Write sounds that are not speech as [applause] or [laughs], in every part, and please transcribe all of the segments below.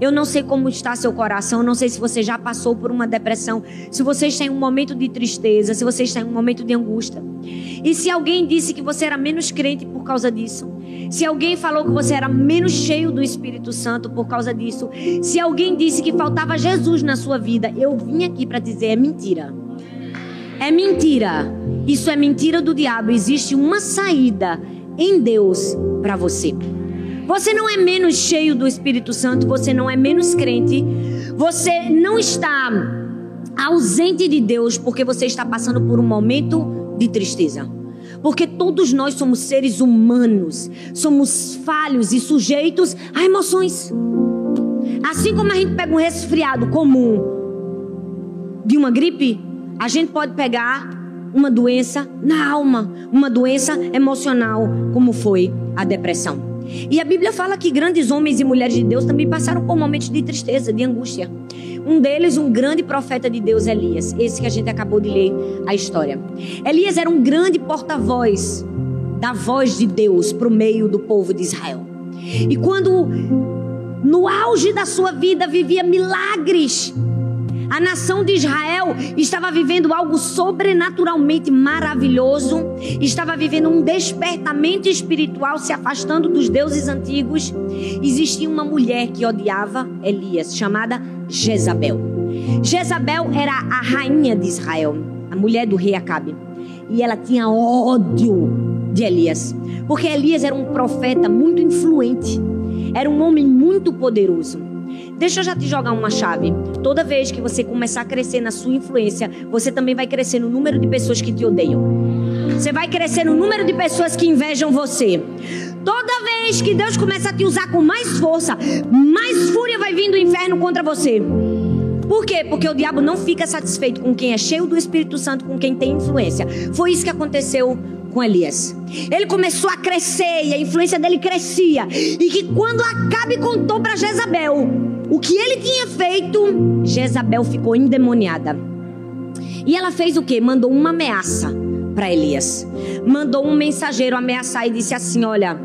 Eu não sei como está seu coração, não sei se você já passou por uma depressão, se você está em um momento de tristeza, se você está em um momento de angústia. E se alguém disse que você era menos crente por causa disso, se alguém falou que você era menos cheio do Espírito Santo por causa disso, se alguém disse que faltava Jesus na sua vida, eu vim aqui para dizer é mentira. É mentira. Isso é mentira do diabo. Existe uma saída em Deus para você. Você não é menos cheio do Espírito Santo, você não é menos crente, você não está ausente de Deus porque você está passando por um momento de tristeza. Porque todos nós somos seres humanos, somos falhos e sujeitos a emoções. Assim como a gente pega um resfriado comum de uma gripe, a gente pode pegar uma doença na alma, uma doença emocional, como foi a depressão. E a Bíblia fala que grandes homens e mulheres de Deus também passaram por momentos de tristeza, de angústia. Um deles, um grande profeta de Deus, Elias. Esse que a gente acabou de ler a história. Elias era um grande porta-voz da voz de Deus para o meio do povo de Israel. E quando no auge da sua vida vivia milagres, a nação de Israel estava vivendo algo sobrenaturalmente maravilhoso, estava vivendo um despertamento espiritual, se afastando dos deuses antigos. Existia uma mulher que odiava Elias, chamada Jezabel. Jezabel era a rainha de Israel, a mulher do rei Acabe. E ela tinha ódio de Elias, porque Elias era um profeta muito influente, era um homem muito poderoso. Deixa eu já te jogar uma chave. Toda vez que você começar a crescer na sua influência, você também vai crescer no número de pessoas que te odeiam. Você vai crescer no número de pessoas que invejam você. Toda vez que Deus começa a te usar com mais força, mais fúria vai vir do inferno contra você. Por quê? Porque o diabo não fica satisfeito com quem é cheio do Espírito Santo, com quem tem influência. Foi isso que aconteceu com Elias. Ele começou a crescer e a influência dele crescia. E que quando Acabe contou para Jezabel o que ele tinha feito, Jezabel ficou endemoniada. E ela fez o que? Mandou uma ameaça para Elias. Mandou um mensageiro ameaçar e disse assim: Olha,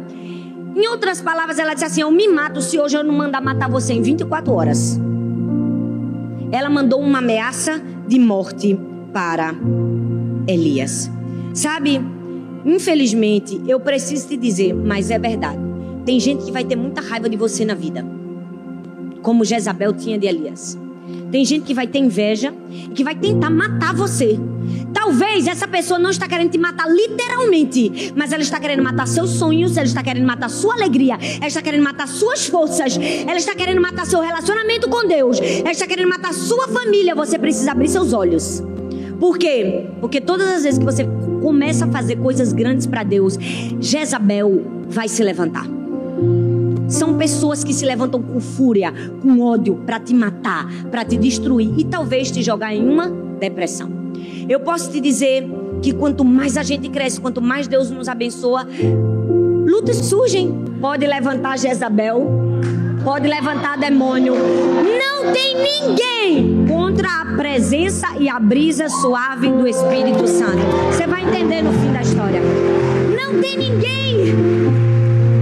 em outras palavras, ela disse assim: Eu me mato se hoje eu não mandar matar você em 24 horas. Ela mandou uma ameaça de morte para Elias. Sabe, infelizmente, eu preciso te dizer, mas é verdade. Tem gente que vai ter muita raiva de você na vida como Jezabel tinha de Elias. Tem gente que vai ter inveja e que vai tentar matar você. Talvez essa pessoa não está querendo te matar literalmente, mas ela está querendo matar seus sonhos, ela está querendo matar sua alegria, ela está querendo matar suas forças, ela está querendo matar seu relacionamento com Deus, ela está querendo matar sua família. Você precisa abrir seus olhos. Por quê? Porque todas as vezes que você começa a fazer coisas grandes para Deus, Jezabel vai se levantar. São pessoas que se levantam com fúria, com ódio para te matar, para te destruir e talvez te jogar em uma depressão. Eu posso te dizer que quanto mais a gente cresce, quanto mais Deus nos abençoa, lutas surgem. Pode levantar Jezabel, pode levantar demônio. Não tem ninguém contra a presença e a brisa suave do Espírito Santo. Você vai entender no fim da história. Não tem ninguém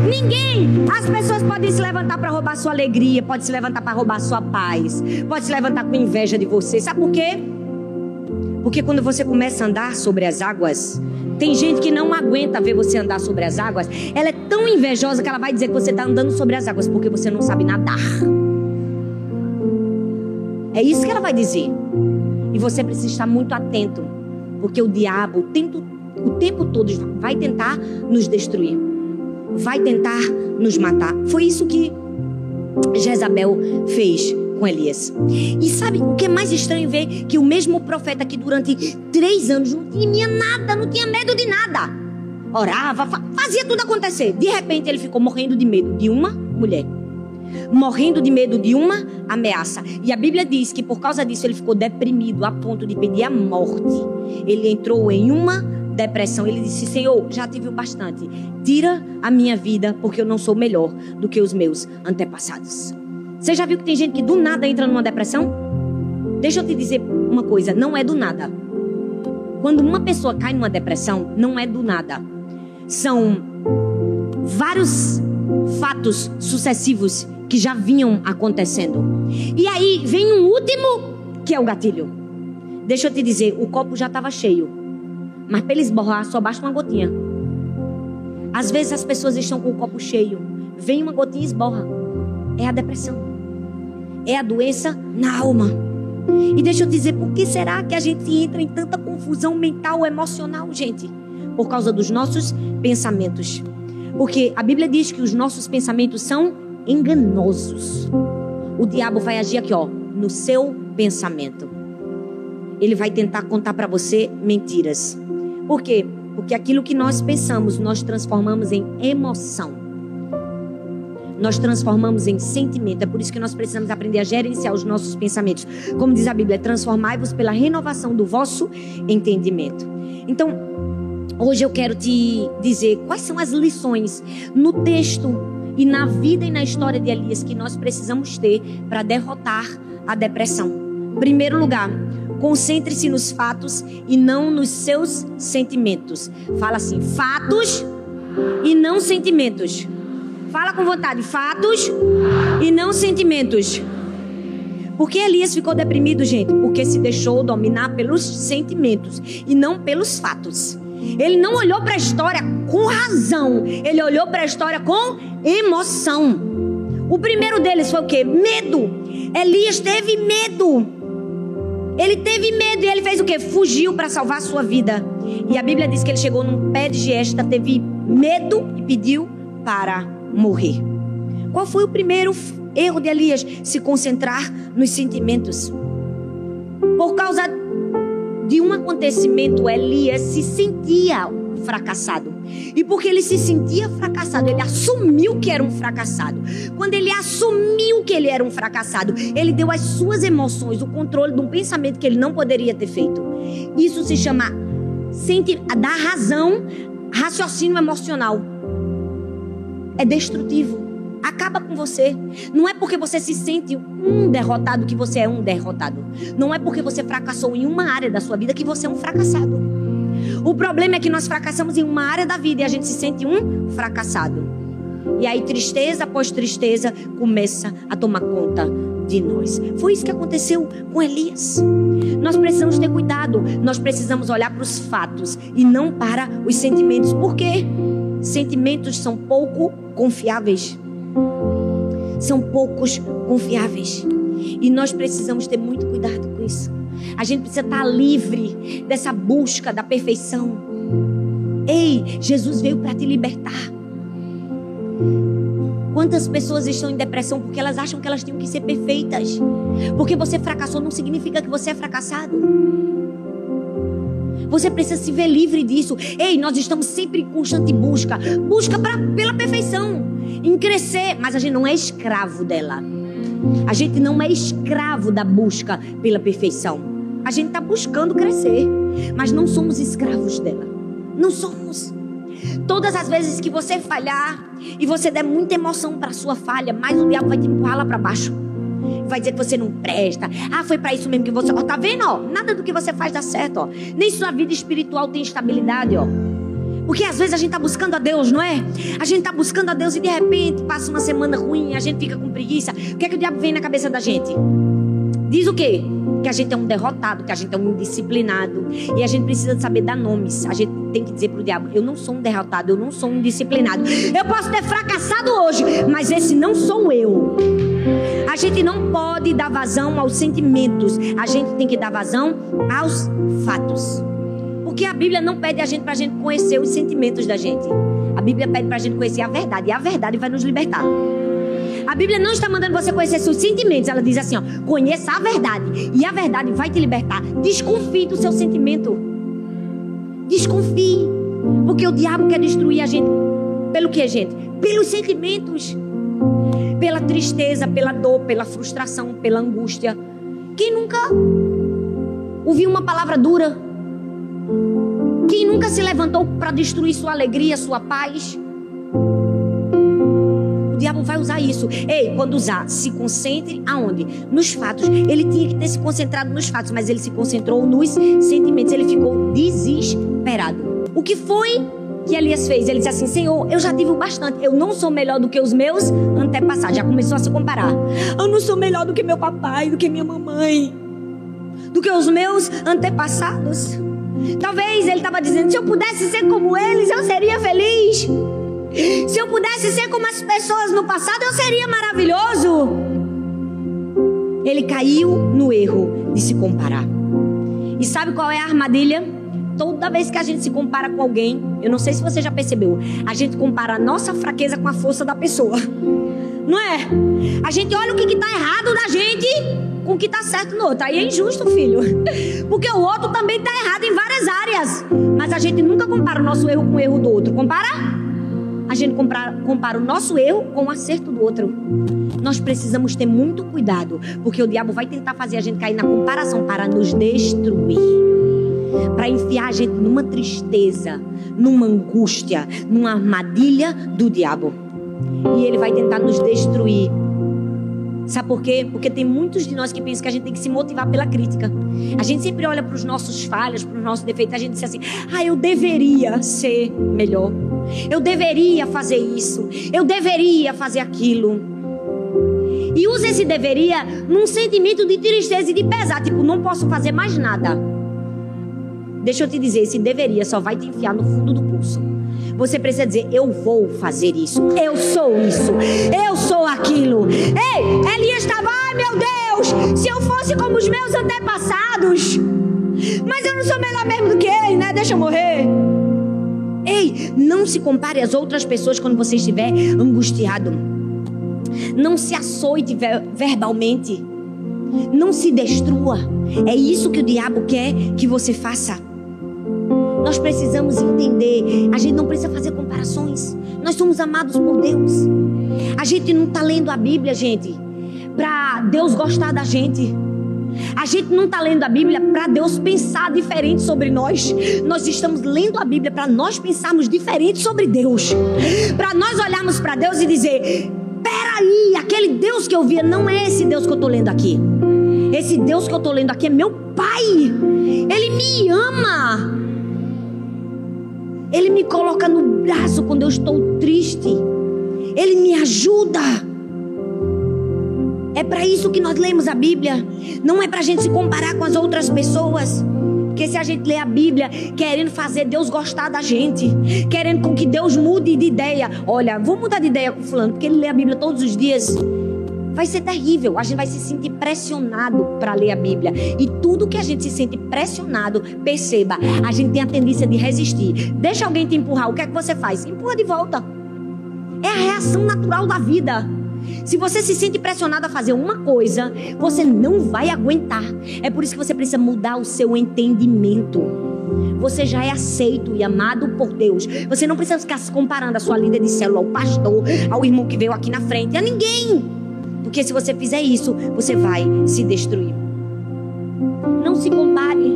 Ninguém. As pessoas podem se levantar para roubar sua alegria, pode se levantar para roubar sua paz, pode se levantar com inveja de você. Sabe por quê? Porque quando você começa a andar sobre as águas, tem gente que não aguenta ver você andar sobre as águas. Ela é tão invejosa que ela vai dizer que você está andando sobre as águas porque você não sabe nadar. É isso que ela vai dizer. E você precisa estar muito atento, porque o diabo o tempo todo vai tentar nos destruir vai tentar nos matar. Foi isso que Jezabel fez com Elias. E sabe o que é mais estranho ver? Que o mesmo profeta que durante três anos não tinha nada, não tinha medo de nada. Orava, fazia tudo acontecer. De repente ele ficou morrendo de medo de uma mulher. Morrendo de medo de uma ameaça. E a Bíblia diz que por causa disso ele ficou deprimido a ponto de pedir a morte. Ele entrou em uma depressão, ele disse: Senhor, já tive o bastante. Tira a minha vida, porque eu não sou melhor do que os meus antepassados. Você já viu que tem gente que do nada entra numa depressão? Deixa eu te dizer uma coisa: não é do nada. Quando uma pessoa cai numa depressão, não é do nada. São vários fatos sucessivos que já vinham acontecendo. E aí vem um último, que é o gatilho. Deixa eu te dizer, o copo já estava cheio. Mas para ele esborrar, só basta uma gotinha. Às vezes as pessoas estão com o copo cheio. Vem uma gotinha e esborra. É a depressão. É a doença na alma. E deixa eu te dizer, por que será que a gente entra em tanta confusão mental, emocional, gente? Por causa dos nossos pensamentos. Porque a Bíblia diz que os nossos pensamentos são enganosos. O diabo vai agir aqui, ó, no seu pensamento. Ele vai tentar contar para você mentiras. Por quê? Porque aquilo que nós pensamos, nós transformamos em emoção. Nós transformamos em sentimento. É por isso que nós precisamos aprender a gerenciar os nossos pensamentos. Como diz a Bíblia, transformai-vos pela renovação do vosso entendimento. Então, hoje eu quero te dizer quais são as lições no texto e na vida e na história de Elias que nós precisamos ter para derrotar a depressão. Primeiro lugar, concentre-se nos fatos e não nos seus sentimentos. Fala assim: fatos e não sentimentos. Fala com vontade: fatos e não sentimentos. Por que Elias ficou deprimido, gente? Porque se deixou dominar pelos sentimentos e não pelos fatos. Ele não olhou para a história com razão, ele olhou para a história com emoção. O primeiro deles foi o quê? Medo. Elias teve medo. Ele teve medo e ele fez o quê? Fugiu para salvar a sua vida. E a Bíblia diz que ele chegou num pé de gesta, teve medo e pediu para morrer. Qual foi o primeiro erro de Elias? Se concentrar nos sentimentos. Por causa de um acontecimento, Elias se sentia fracassado. E porque ele se sentia fracassado, ele assumiu que era um fracassado. Quando ele assumiu que ele era um fracassado, ele deu às suas emoções o controle de um pensamento que ele não poderia ter feito. Isso se chama dar razão, raciocínio emocional. É destrutivo acaba com você. Não é porque você se sente um derrotado que você é um derrotado. Não é porque você fracassou em uma área da sua vida que você é um fracassado. O problema é que nós fracassamos em uma área da vida e a gente se sente um fracassado. E aí tristeza após tristeza começa a tomar conta de nós. Foi isso que aconteceu com Elias. Nós precisamos ter cuidado, nós precisamos olhar para os fatos e não para os sentimentos. Por quê? Sentimentos são pouco confiáveis são poucos confiáveis. E nós precisamos ter muito cuidado com isso. A gente precisa estar livre dessa busca da perfeição. Ei, Jesus veio para te libertar. Quantas pessoas estão em depressão porque elas acham que elas têm que ser perfeitas? Porque você fracassou não significa que você é fracassado. Você precisa se ver livre disso. Ei, nós estamos sempre em constante busca busca pra, pela perfeição em crescer, mas a gente não é escravo dela. A gente não é escravo da busca pela perfeição. A gente está buscando crescer, mas não somos escravos dela. Não somos. Todas as vezes que você falhar e você der muita emoção para sua falha, mais o diabo vai te empurrar lá para baixo. Vai dizer que você não presta. Ah, foi para isso mesmo que você. Ó, tá vendo? Ó, nada do que você faz dá certo. Ó. Nem sua vida espiritual tem estabilidade. Ó. Porque às vezes a gente está buscando a Deus, não é? A gente está buscando a Deus e de repente passa uma semana ruim, a gente fica com preguiça. O que é que o diabo vem na cabeça da gente? Diz o quê? Que a gente é um derrotado, que a gente é um indisciplinado. E a gente precisa saber dar nomes. A gente tem que dizer para o diabo: eu não sou um derrotado, eu não sou um indisciplinado. Eu posso ter fracassado hoje, mas esse não sou eu. A gente não pode dar vazão aos sentimentos. A gente tem que dar vazão aos fatos. Porque a Bíblia não pede a gente para a gente conhecer os sentimentos da gente. A Bíblia pede para a gente conhecer a verdade. E a verdade vai nos libertar. A Bíblia não está mandando você conhecer seus sentimentos. Ela diz assim: ó, conheça a verdade. E a verdade vai te libertar. Desconfie do seu sentimento. Desconfie. Porque o diabo quer destruir a gente. Pelo que, gente? Pelos sentimentos. Pela tristeza, pela dor, pela frustração, pela angústia. Quem nunca ouviu uma palavra dura? Quem nunca se levantou para destruir sua alegria, sua paz? Diabo vai usar isso. Ei, quando usar, se concentre aonde? Nos fatos. Ele tinha que ter se concentrado nos fatos, mas ele se concentrou nos sentimentos. Ele ficou desesperado. O que foi que Elias fez? Ele disse assim: Senhor, eu já tive o bastante. Eu não sou melhor do que os meus antepassados. Já começou a se comparar. Eu não sou melhor do que meu papai, do que minha mamãe, do que os meus antepassados. Talvez ele estava dizendo: se eu pudesse ser como eles, eu seria feliz. Se eu pudesse ser como as pessoas no passado, eu seria maravilhoso. Ele caiu no erro de se comparar. E sabe qual é a armadilha? Toda vez que a gente se compara com alguém, eu não sei se você já percebeu, a gente compara a nossa fraqueza com a força da pessoa. Não é? A gente olha o que está errado da gente com o que está certo no outro. Aí é injusto, filho. [laughs] Porque o outro também está errado em várias áreas. Mas a gente nunca compara o nosso erro com o erro do outro. Compara? A gente compara, compara o nosso erro com o acerto do outro. Nós precisamos ter muito cuidado, porque o diabo vai tentar fazer a gente cair na comparação para nos destruir. Para enfiar a gente numa tristeza, numa angústia, numa armadilha do diabo. E ele vai tentar nos destruir Sabe por quê? Porque tem muitos de nós que pensam que a gente tem que se motivar pela crítica. A gente sempre olha para os nossos falhas, para os nossos defeitos, a gente diz assim: ah, eu deveria ser melhor. Eu deveria fazer isso. Eu deveria fazer aquilo. E usa esse deveria num sentimento de tristeza e de pesar, tipo, não posso fazer mais nada. Deixa eu te dizer, esse deveria só vai te enfiar no fundo do pulso. Você precisa dizer: Eu vou fazer isso. Eu sou isso. Eu sou aquilo. Ei, Elias estava, ai meu Deus, se eu fosse como os meus antepassados. Mas eu não sou melhor mesmo do que ele, né? Deixa eu morrer. Ei, não se compare às outras pessoas quando você estiver angustiado. Não se açoite verbalmente. Não se destrua. É isso que o diabo quer que você faça. Nós precisamos entender. A gente não precisa fazer comparações. Nós somos amados por Deus. A gente não está lendo a Bíblia, gente, para Deus gostar da gente. A gente não está lendo a Bíblia para Deus pensar diferente sobre nós. Nós estamos lendo a Bíblia para nós pensarmos diferente sobre Deus. Para nós olharmos para Deus e dizer: peraí, aquele Deus que eu via não é esse Deus que eu estou lendo aqui. Esse Deus que eu estou lendo aqui é meu Pai. Ele me ama. Ele me coloca no braço quando eu estou triste. Ele me ajuda. É para isso que nós lemos a Bíblia. Não é para a gente se comparar com as outras pessoas. Porque se a gente lê a Bíblia querendo fazer Deus gostar da gente, querendo com que Deus mude de ideia. Olha, vou mudar de ideia com fulano, porque ele lê a Bíblia todos os dias vai ser terrível. A gente vai se sentir pressionado para ler a Bíblia. E tudo que a gente se sente pressionado, perceba, a gente tem a tendência de resistir. Deixa alguém te empurrar, o que é que você faz? Empurra de volta. É a reação natural da vida. Se você se sente pressionado a fazer uma coisa, você não vai aguentar. É por isso que você precisa mudar o seu entendimento. Você já é aceito e amado por Deus. Você não precisa ficar se comparando a sua líder de célula, ao pastor, ao irmão que veio aqui na frente, a ninguém. Porque se você fizer isso, você vai se destruir. Não se compare,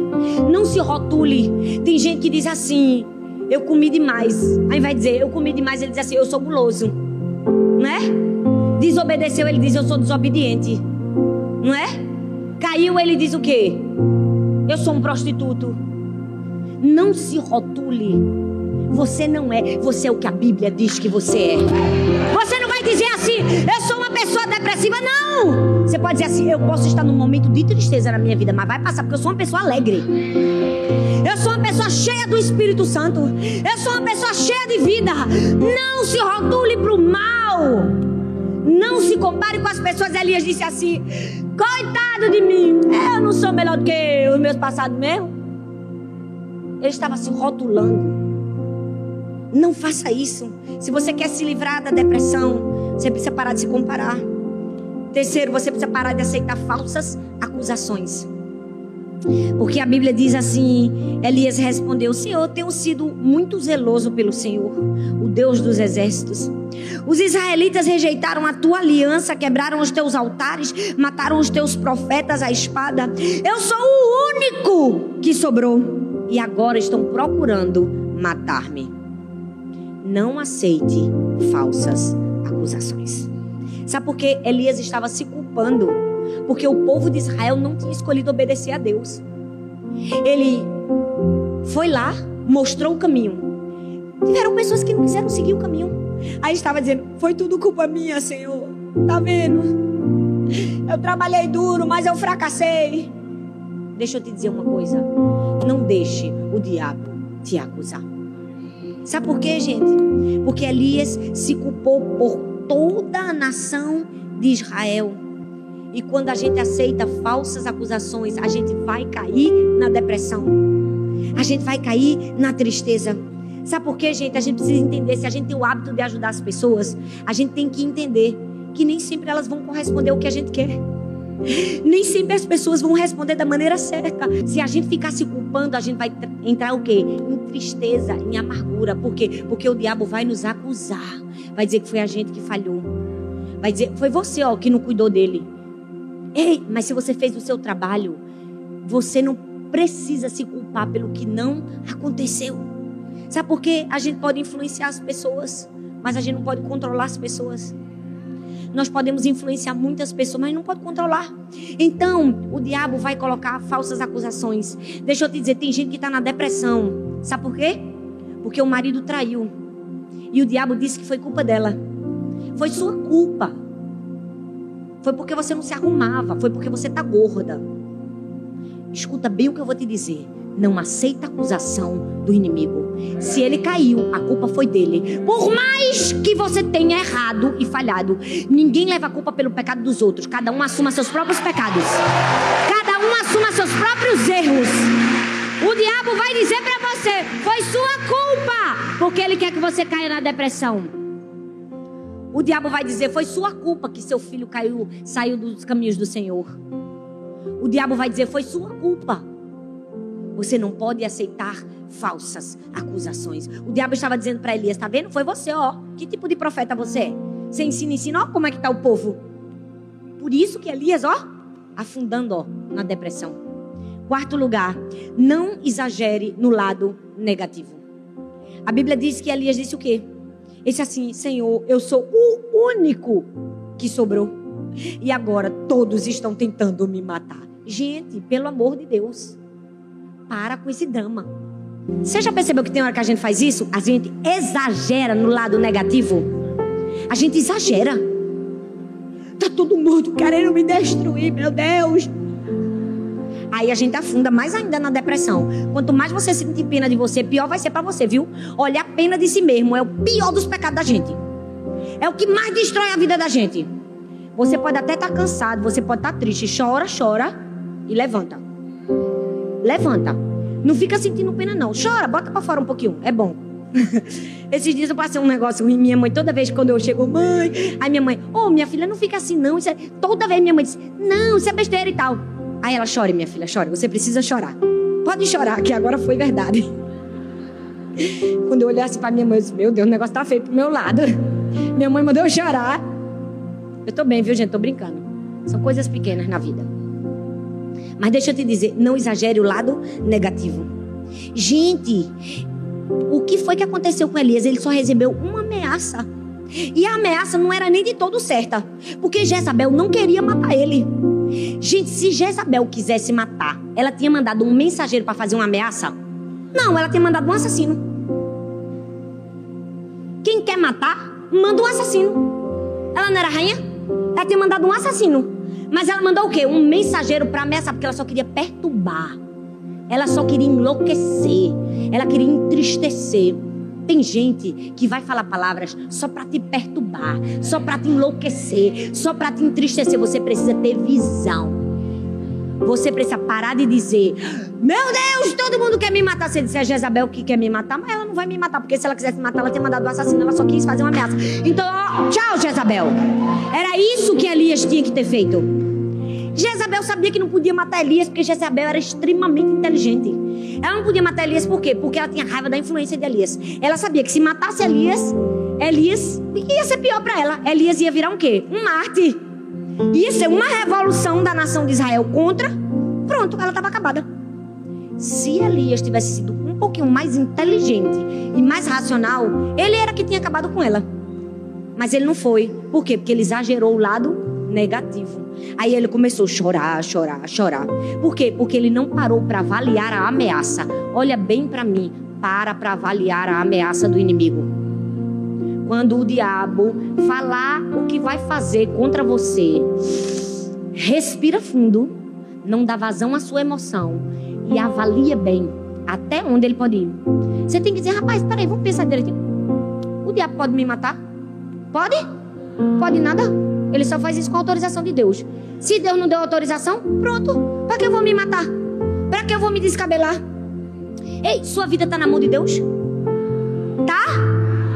não se rotule. Tem gente que diz assim: eu comi demais. Aí vai dizer: eu comi demais, ele diz assim: eu sou guloso. Não é? Desobedeceu, ele diz: eu sou desobediente. Não é? Caiu, ele diz o quê? Eu sou um prostituto. Não se rotule. Você não é, você é o que a Bíblia diz que você é. Você não vai dizer assim, eu sou uma pessoa depressiva, não. Você pode dizer assim, eu posso estar num momento de tristeza na minha vida, mas vai passar porque eu sou uma pessoa alegre. Eu sou uma pessoa cheia do Espírito Santo. Eu sou uma pessoa cheia de vida. Não se rotule para o mal. Não se compare com as pessoas. Elias disse assim: Coitado de mim, eu não sou melhor do que os meus passados mesmo. Ele estava se rotulando. Não faça isso. Se você quer se livrar da depressão, você precisa parar de se comparar. Terceiro, você precisa parar de aceitar falsas acusações. Porque a Bíblia diz assim: Elias respondeu: Senhor, tenho sido muito zeloso pelo Senhor, o Deus dos exércitos. Os israelitas rejeitaram a tua aliança, quebraram os teus altares, mataram os teus profetas à espada. Eu sou o único que sobrou e agora estão procurando matar-me não aceite falsas acusações. Sabe por que Elias estava se culpando? Porque o povo de Israel não tinha escolhido obedecer a Deus. Ele foi lá, mostrou o caminho, Tiveram pessoas que não quiseram seguir o caminho. Aí estava dizendo: Foi tudo culpa minha, Senhor. Tá vendo? Eu trabalhei duro, mas eu fracassei. Deixa eu te dizer uma coisa. Não deixe o diabo te acusar. Sabe por quê, gente? Porque Elias se culpou por toda a nação de Israel. E quando a gente aceita falsas acusações, a gente vai cair na depressão. A gente vai cair na tristeza. Sabe por quê, gente? A gente precisa entender. Se a gente tem o hábito de ajudar as pessoas, a gente tem que entender que nem sempre elas vão corresponder ao que a gente quer. Nem sempre as pessoas vão responder da maneira certa. Se a gente ficar se culpando, a gente vai entrar o quê? Em tristeza, em amargura. Por quê? Porque o diabo vai nos acusar. Vai dizer que foi a gente que falhou. Vai dizer, foi você, ó, que não cuidou dele. Ei, mas se você fez o seu trabalho, você não precisa se culpar pelo que não aconteceu. Sabe por quê? A gente pode influenciar as pessoas, mas a gente não pode controlar as pessoas. Nós podemos influenciar muitas pessoas, mas não pode controlar. Então, o diabo vai colocar falsas acusações. Deixa eu te dizer, tem gente que está na depressão. Sabe por quê? Porque o marido traiu. E o diabo disse que foi culpa dela. Foi sua culpa. Foi porque você não se arrumava. Foi porque você está gorda. Escuta bem o que eu vou te dizer. Não aceita acusação do inimigo. Se ele caiu, a culpa foi dele. Por mais que você tenha errado e falhado, ninguém leva a culpa pelo pecado dos outros. Cada um assuma seus próprios pecados. Cada um assuma seus próprios erros. O diabo vai dizer para você: foi sua culpa, porque ele quer que você caia na depressão. O diabo vai dizer: foi sua culpa que seu filho caiu, saiu dos caminhos do Senhor. O diabo vai dizer: foi sua culpa você não pode aceitar falsas acusações. O diabo estava dizendo para Elias: Está vendo? Foi você, ó. Que tipo de profeta você é? Você ensina, ensina, ó, como é que está o povo. Por isso que Elias, ó, afundando, ó, na depressão. Quarto lugar, não exagere no lado negativo. A Bíblia diz que Elias disse o quê? Esse assim, Senhor, eu sou o único que sobrou. E agora todos estão tentando me matar. Gente, pelo amor de Deus. Para com esse drama. Você já percebeu que tem hora que a gente faz isso? A gente exagera no lado negativo. A gente exagera. Tá todo mundo querendo me destruir, meu Deus. Aí a gente afunda mais ainda na depressão. Quanto mais você sentir pena de você, pior vai ser para você, viu? Olha, a pena de si mesmo é o pior dos pecados da gente. É o que mais destrói a vida da gente. Você pode até estar tá cansado, você pode estar tá triste. Chora, chora e levanta levanta. Não fica sentindo pena, não. Chora, bota pra fora um pouquinho. É bom. [laughs] Esses dias eu passei um negócio em minha mãe, toda vez quando eu chego, mãe, aí minha mãe, ô oh, minha filha, não fica assim não. É... Toda vez minha mãe diz, não, isso é besteira e tal. Aí ela chora, minha filha, chora, você precisa chorar. Pode chorar, que agora foi verdade. [laughs] Quando eu olhasse para minha mãe, eu disse, meu Deus, o negócio tá feio pro meu lado. [laughs] Minha mãe mandou eu chorar. Eu tô bem, viu, gente? Tô brincando. São coisas pequenas na vida. Mas deixa eu te dizer, não exagere o lado negativo. Gente, o que foi que aconteceu com Elias? Ele só recebeu uma ameaça. E a ameaça não era nem de todo certa. Porque Jezabel não queria matar ele. Gente, se Jezabel quisesse matar, ela tinha mandado um mensageiro para fazer uma ameaça? Não, ela tinha mandado um assassino. Quem quer matar, manda um assassino. Ela não era rainha? Ela tinha mandado um assassino. Mas ela mandou o quê? Um mensageiro para ameaçar, porque ela só queria perturbar. Ela só queria enlouquecer. Ela queria entristecer. Tem gente que vai falar palavras só para te perturbar, só para te enlouquecer, só para te entristecer. Você precisa ter visão. Você precisa parar de dizer: Meu Deus, todo mundo quer me matar. Você disse a Jezabel que quer me matar, mas ela não vai me matar, porque se ela quisesse matar, ela tinha mandado o assassino, ela só quis fazer uma ameaça. Então, ó, tchau, Jezabel. Era isso que Elias tinha que ter feito. Jezabel sabia que não podia matar Elias, porque Jezabel era extremamente inteligente. Ela não podia matar Elias por quê? Porque ela tinha raiva da influência de Elias. Ela sabia que se matasse Elias, Elias ia ser pior para ela. Elias ia virar um quê? Um mártir. Ia ser uma revolução da nação de Israel contra. Pronto, ela estava acabada. Se Elias tivesse sido um pouquinho mais inteligente e mais racional, ele era que tinha acabado com ela. Mas ele não foi. Por quê? Porque ele exagerou o lado negativo. Aí ele começou a chorar, chorar, chorar. Por quê? Porque ele não parou para avaliar a ameaça. Olha bem para mim. para para avaliar a ameaça do inimigo. Quando o diabo falar o que vai fazer contra você, respira fundo, não dá vazão à sua emoção e avalia bem até onde ele pode ir. Você tem que dizer, rapaz, peraí, vamos pensar direitinho. O diabo pode me matar? Pode? Pode nada? Ele só faz isso com autorização de Deus. Se Deus não deu autorização, pronto. Para que eu vou me matar? Para que eu vou me descabelar? Ei, sua vida está na mão de Deus? Tá?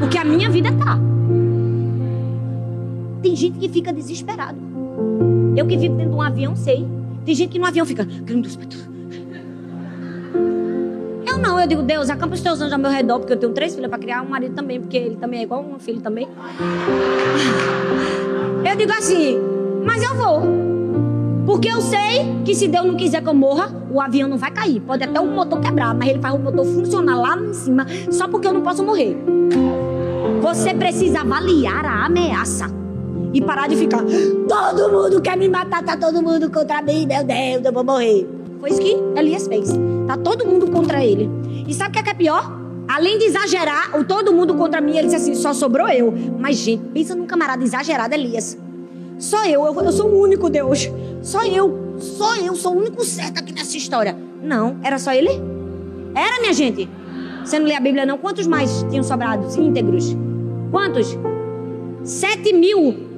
Porque a minha vida tá. Tem gente que fica desesperado. Eu que vivo dentro de um avião, sei. Tem gente que no avião fica. Eu não, eu digo, Deus, acampa os teus anjos ao meu redor, porque eu tenho três filhas para criar, um marido também, porque ele também é igual um filho também. Digo assim, mas eu vou. Porque eu sei que se Deus não quiser que eu morra, o avião não vai cair. Pode até o motor quebrar, mas ele faz o motor funcionar lá em cima, só porque eu não posso morrer. Você precisa avaliar a ameaça. E parar de ficar, todo mundo quer me matar, tá todo mundo contra mim, meu Deus, eu vou morrer. Foi isso que Elias fez. Tá todo mundo contra ele. E sabe o que é, que é pior? Além de exagerar, o todo mundo contra mim, ele disse assim: só sobrou eu. Mas, gente, pensa num camarada exagerado, Elias. Só eu, eu, eu sou o único Deus. Só eu, só eu sou o único certo aqui nessa história. Não, era só ele? Era, minha gente. Você não lê a Bíblia, não? Quantos mais tinham sobrado íntegros? Quantos? Sete mil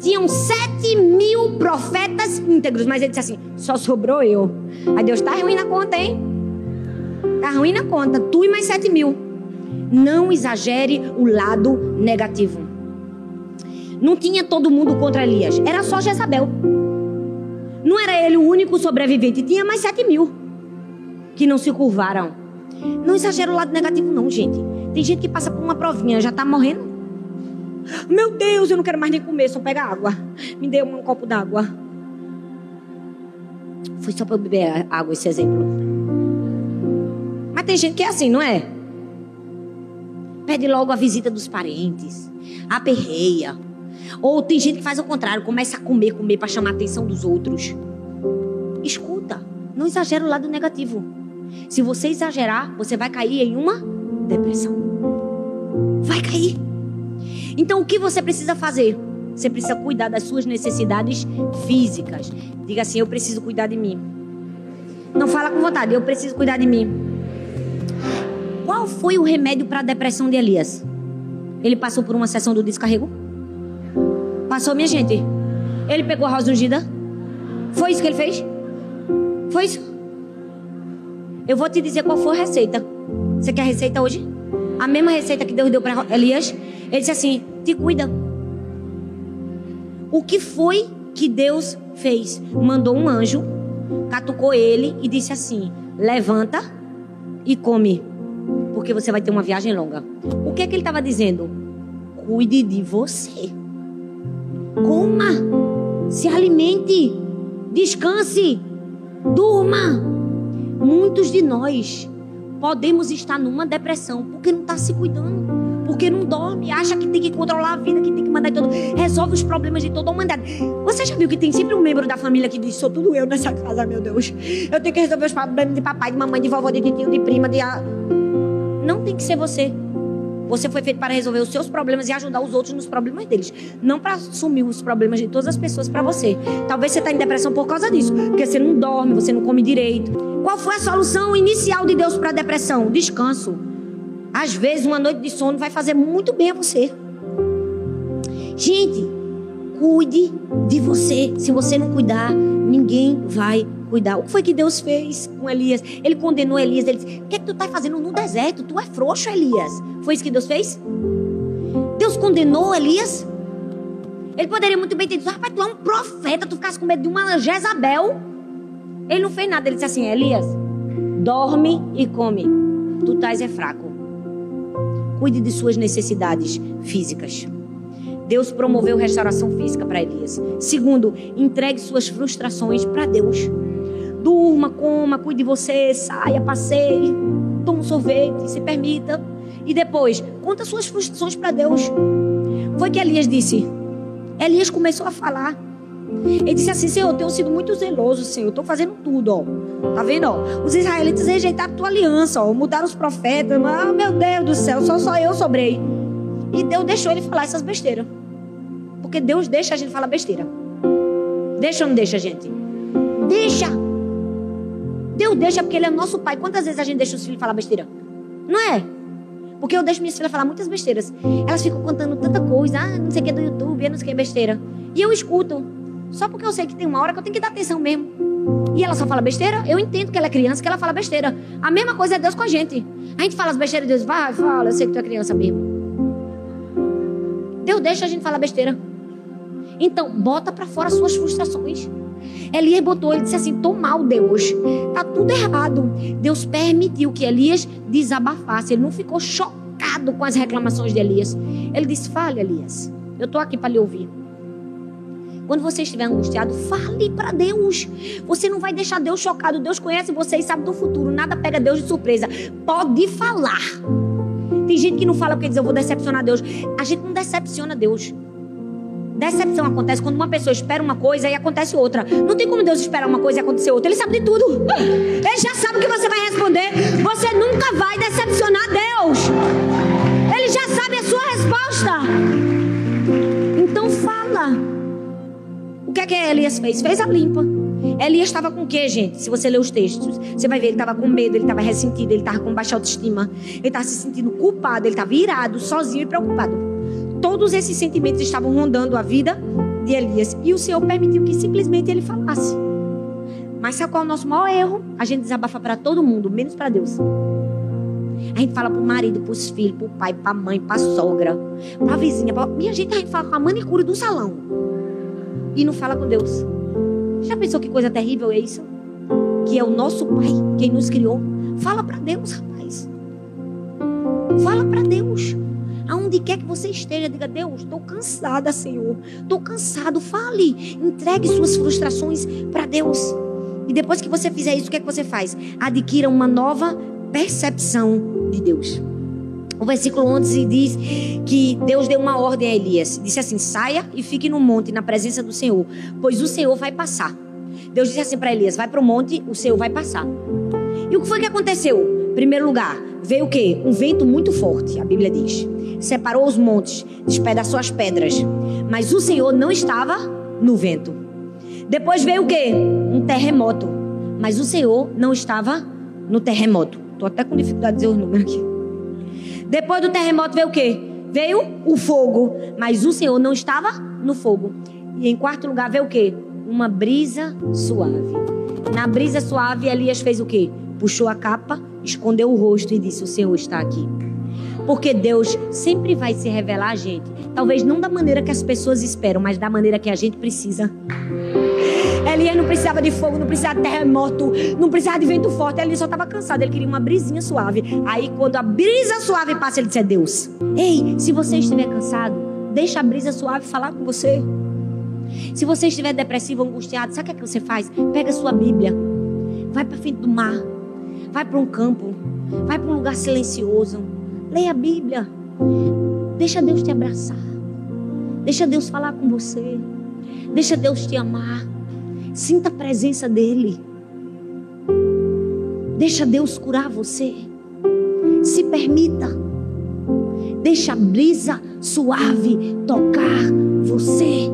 tinham sete mil profetas íntegros, mas ele disse assim: só sobrou eu. Aí Deus está ruim na conta, hein? Está ruim na conta. Tu e mais sete mil. Não exagere o lado negativo. Não tinha todo mundo contra Elias, era só Jezabel. Não era ele o único sobrevivente, tinha mais sete mil que não se curvaram. Não exagera o lado negativo, não, gente. Tem gente que passa por uma provinha, já está morrendo. Meu Deus, eu não quero mais nem comer, só pega água. Me dê um copo d'água. Foi só para eu beber água esse exemplo. Mas tem gente que é assim, não é? Pede logo a visita dos parentes, aperreia. Ou tem gente que faz o contrário, começa a comer, comer para chamar a atenção dos outros. Escuta, não exagera o lado negativo. Se você exagerar, você vai cair em uma depressão. Vai cair. Então, o que você precisa fazer? Você precisa cuidar das suas necessidades físicas. Diga assim: Eu preciso cuidar de mim. Não fala com vontade, eu preciso cuidar de mim. Qual foi o remédio para a depressão de Elias? Ele passou por uma sessão do descarrego? Passou, minha gente? Ele pegou a rosa ungida? Foi isso que ele fez? Foi isso? Eu vou te dizer qual foi a receita. Você quer a receita hoje? A mesma receita que Deus deu para Elias? Ele disse assim: te cuida. O que foi que Deus fez? Mandou um anjo, catucou ele e disse assim: levanta e come, porque você vai ter uma viagem longa. O que é que ele estava dizendo? Cuide de você. Coma, se alimente, descanse, durma. Muitos de nós podemos estar numa depressão porque não está se cuidando porque não dorme, acha que tem que controlar a vida, que tem que mandar tudo, resolve os problemas de toda a humanidade. Você já viu que tem sempre um membro da família que diz: sou tudo eu nessa casa, meu Deus. Eu tenho que resolver os problemas de papai, de mamãe, de vovó, de tio, de prima, de. Não tem que ser você. Você foi feito para resolver os seus problemas e ajudar os outros nos problemas deles. Não para assumir os problemas de todas as pessoas para você. Talvez você está em depressão por causa disso. Porque você não dorme, você não come direito. Qual foi a solução inicial de Deus para a depressão? Descanso. Às vezes, uma noite de sono vai fazer muito bem a você. Gente, cuide de você. Se você não cuidar, ninguém vai cuidar. O que foi que Deus fez com Elias? Ele condenou Elias. Ele disse: O que, é que tu está fazendo no deserto? Tu é frouxo, Elias. Foi isso que Deus fez? Deus condenou Elias? Ele poderia muito bem ter dito: Rapaz, tu é um profeta, tu ficasse com medo de uma Jezabel. Ele não fez nada. Ele disse assim: Elias, dorme e come. Tu estás é fraco. Cuide de suas necessidades físicas. Deus promoveu restauração física para Elias. Segundo, entregue suas frustrações para Deus. Durma, coma, cuide de você, saia, passeie, tome um sorvete, se permita. E depois, conta suas frustrações para Deus. Foi que Elias disse. Elias começou a falar. Ele disse assim: Senhor, eu tenho sido muito zeloso, Senhor. Eu estou fazendo tudo, ó. Tá vendo, ó? Os israelitas rejeitaram tua aliança, ó. Mudaram os profetas. Ah, meu Deus do céu, só, só eu sobrei. E Deus deixou ele falar essas besteiras. Porque Deus deixa a gente falar besteira. Deixa ou não deixa, gente? Deixa. Deus deixa porque Ele é nosso Pai. Quantas vezes a gente deixa os filhos falar besteira? Não é? Porque eu deixo minhas filhas falar muitas besteiras. Elas ficam contando tanta coisa. Ah, não sei o que do YouTube, não sei o que besteira. E eu escuto. Só porque eu sei que tem uma hora que eu tenho que dar atenção mesmo. E ela só fala besteira? Eu entendo que ela é criança, que ela fala besteira. A mesma coisa é Deus com a gente. A gente fala as besteiras Deus vai, fala, eu sei que tu é criança mesmo. Deus deixa a gente falar besteira. Então, bota para fora as suas frustrações. Elias botou, ele disse assim: tô mal, Deus. Tá tudo errado. Deus permitiu que Elias desabafasse. Ele não ficou chocado com as reclamações de Elias. Ele disse: fale, Elias. Eu tô aqui para lhe ouvir. Quando você estiver angustiado, fale para Deus. Você não vai deixar Deus chocado. Deus conhece você e sabe do futuro. Nada pega Deus de surpresa. Pode falar. Tem gente que não fala porque diz eu vou decepcionar Deus. A gente não decepciona Deus. Decepção acontece quando uma pessoa espera uma coisa e acontece outra. Não tem como Deus esperar uma coisa e acontecer outra. Ele sabe de tudo. Ele já sabe o que você vai responder. Você nunca vai decepcionar Deus. Ele já sabe a sua resposta. Então fala. O que é que Elias fez? Fez a limpa. Elias estava com o quê, gente? Se você ler os textos, você vai ver, ele estava com medo, ele estava ressentido, ele estava com baixa autoestima, ele estava se sentindo culpado, ele estava irado, sozinho e preocupado todos esses sentimentos estavam rondando a vida de Elias. E o Senhor permitiu que simplesmente ele falasse. Mas sabe qual é o nosso maior erro? A gente desabafa para todo mundo, menos para Deus. A gente fala pro marido, pros filhos, pro pai, pra mãe, pra sogra, pra vizinha. Pra... Minha gente, a gente fala com a manicure do salão. E não fala com Deus. Já pensou que coisa terrível é isso? Que é o nosso pai, quem nos criou. Fala para Deus, rapaz. Fala para Deus. Aonde quer que você esteja, diga: Deus, estou cansada, Senhor. Estou cansado. Fale. Entregue suas frustrações para Deus. E depois que você fizer isso, o que é que você faz? Adquira uma nova percepção de Deus. O versículo 11 diz que Deus deu uma ordem a Elias. Disse assim: saia e fique no monte, na presença do Senhor, pois o Senhor vai passar. Deus disse assim para Elias: vai para o monte, o Senhor vai passar. E o que foi que aconteceu? Primeiro lugar, veio o quê? Um vento muito forte, a Bíblia diz separou os montes, despedaçou as pedras. Mas o Senhor não estava no vento. Depois veio o quê? Um terremoto. Mas o Senhor não estava no terremoto. Estou até com dificuldade de dizer os números aqui. Depois do terremoto veio o quê? Veio o fogo. Mas o Senhor não estava no fogo. E em quarto lugar veio o quê? Uma brisa suave. Na brisa suave, Elias fez o quê? Puxou a capa, escondeu o rosto e disse: O Senhor está aqui. Porque Deus sempre vai se revelar a gente. Talvez não da maneira que as pessoas esperam, mas da maneira que a gente precisa. Elias não precisava de fogo, não precisava de terremoto, não precisava de vento forte. Ele só estava cansado, ele queria uma brisinha suave. Aí, quando a brisa suave passa, ele disse: É Deus. Ei, se você estiver cansado, deixa a brisa suave falar com você. Se você estiver depressivo, angustiado, sabe o que, é que você faz? Pega a sua Bíblia, vai para frente do mar, vai para um campo, vai para um lugar silencioso. Leia a Bíblia. Deixa Deus te abraçar. Deixa Deus falar com você. Deixa Deus te amar. Sinta a presença dEle. Deixa Deus curar você. Se permita. Deixa a brisa suave tocar você.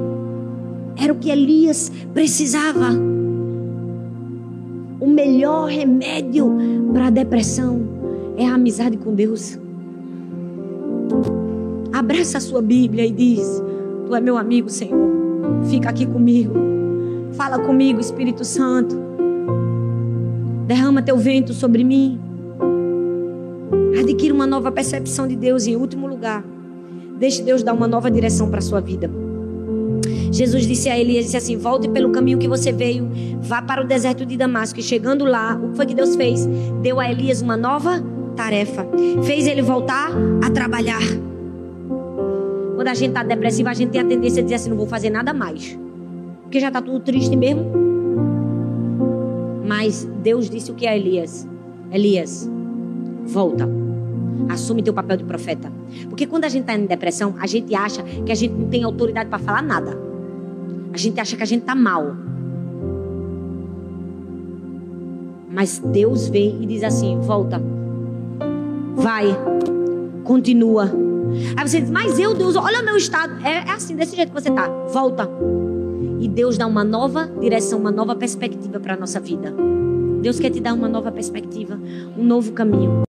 Era o que Elias precisava. O melhor remédio para a depressão é a amizade com Deus. Abraça a sua Bíblia e diz: Tu é meu amigo, Senhor. Fica aqui comigo. Fala comigo, Espírito Santo. Derrama teu vento sobre mim. Adquira uma nova percepção de Deus. E, em último lugar, deixe Deus dar uma nova direção para a sua vida. Jesus disse a Elias disse assim: Volte pelo caminho que você veio, vá para o deserto de Damasco. E chegando lá, o que foi que Deus fez? Deu a Elias uma nova tarefa. Fez ele voltar a trabalhar. Quando a gente está depressivo, a gente tem a tendência a dizer assim: não vou fazer nada mais. Porque já está tudo triste mesmo. Mas Deus disse o que a Elias: Elias, volta. Assume teu papel de profeta. Porque quando a gente está em depressão, a gente acha que a gente não tem autoridade para falar nada. A gente acha que a gente tá mal. Mas Deus vem e diz assim: volta. Vai. Continua. Aí você diz, mas eu, Deus, olha o meu estado. É, é assim, desse jeito que você tá. Volta. E Deus dá uma nova direção, uma nova perspectiva para nossa vida. Deus quer te dar uma nova perspectiva, um novo caminho.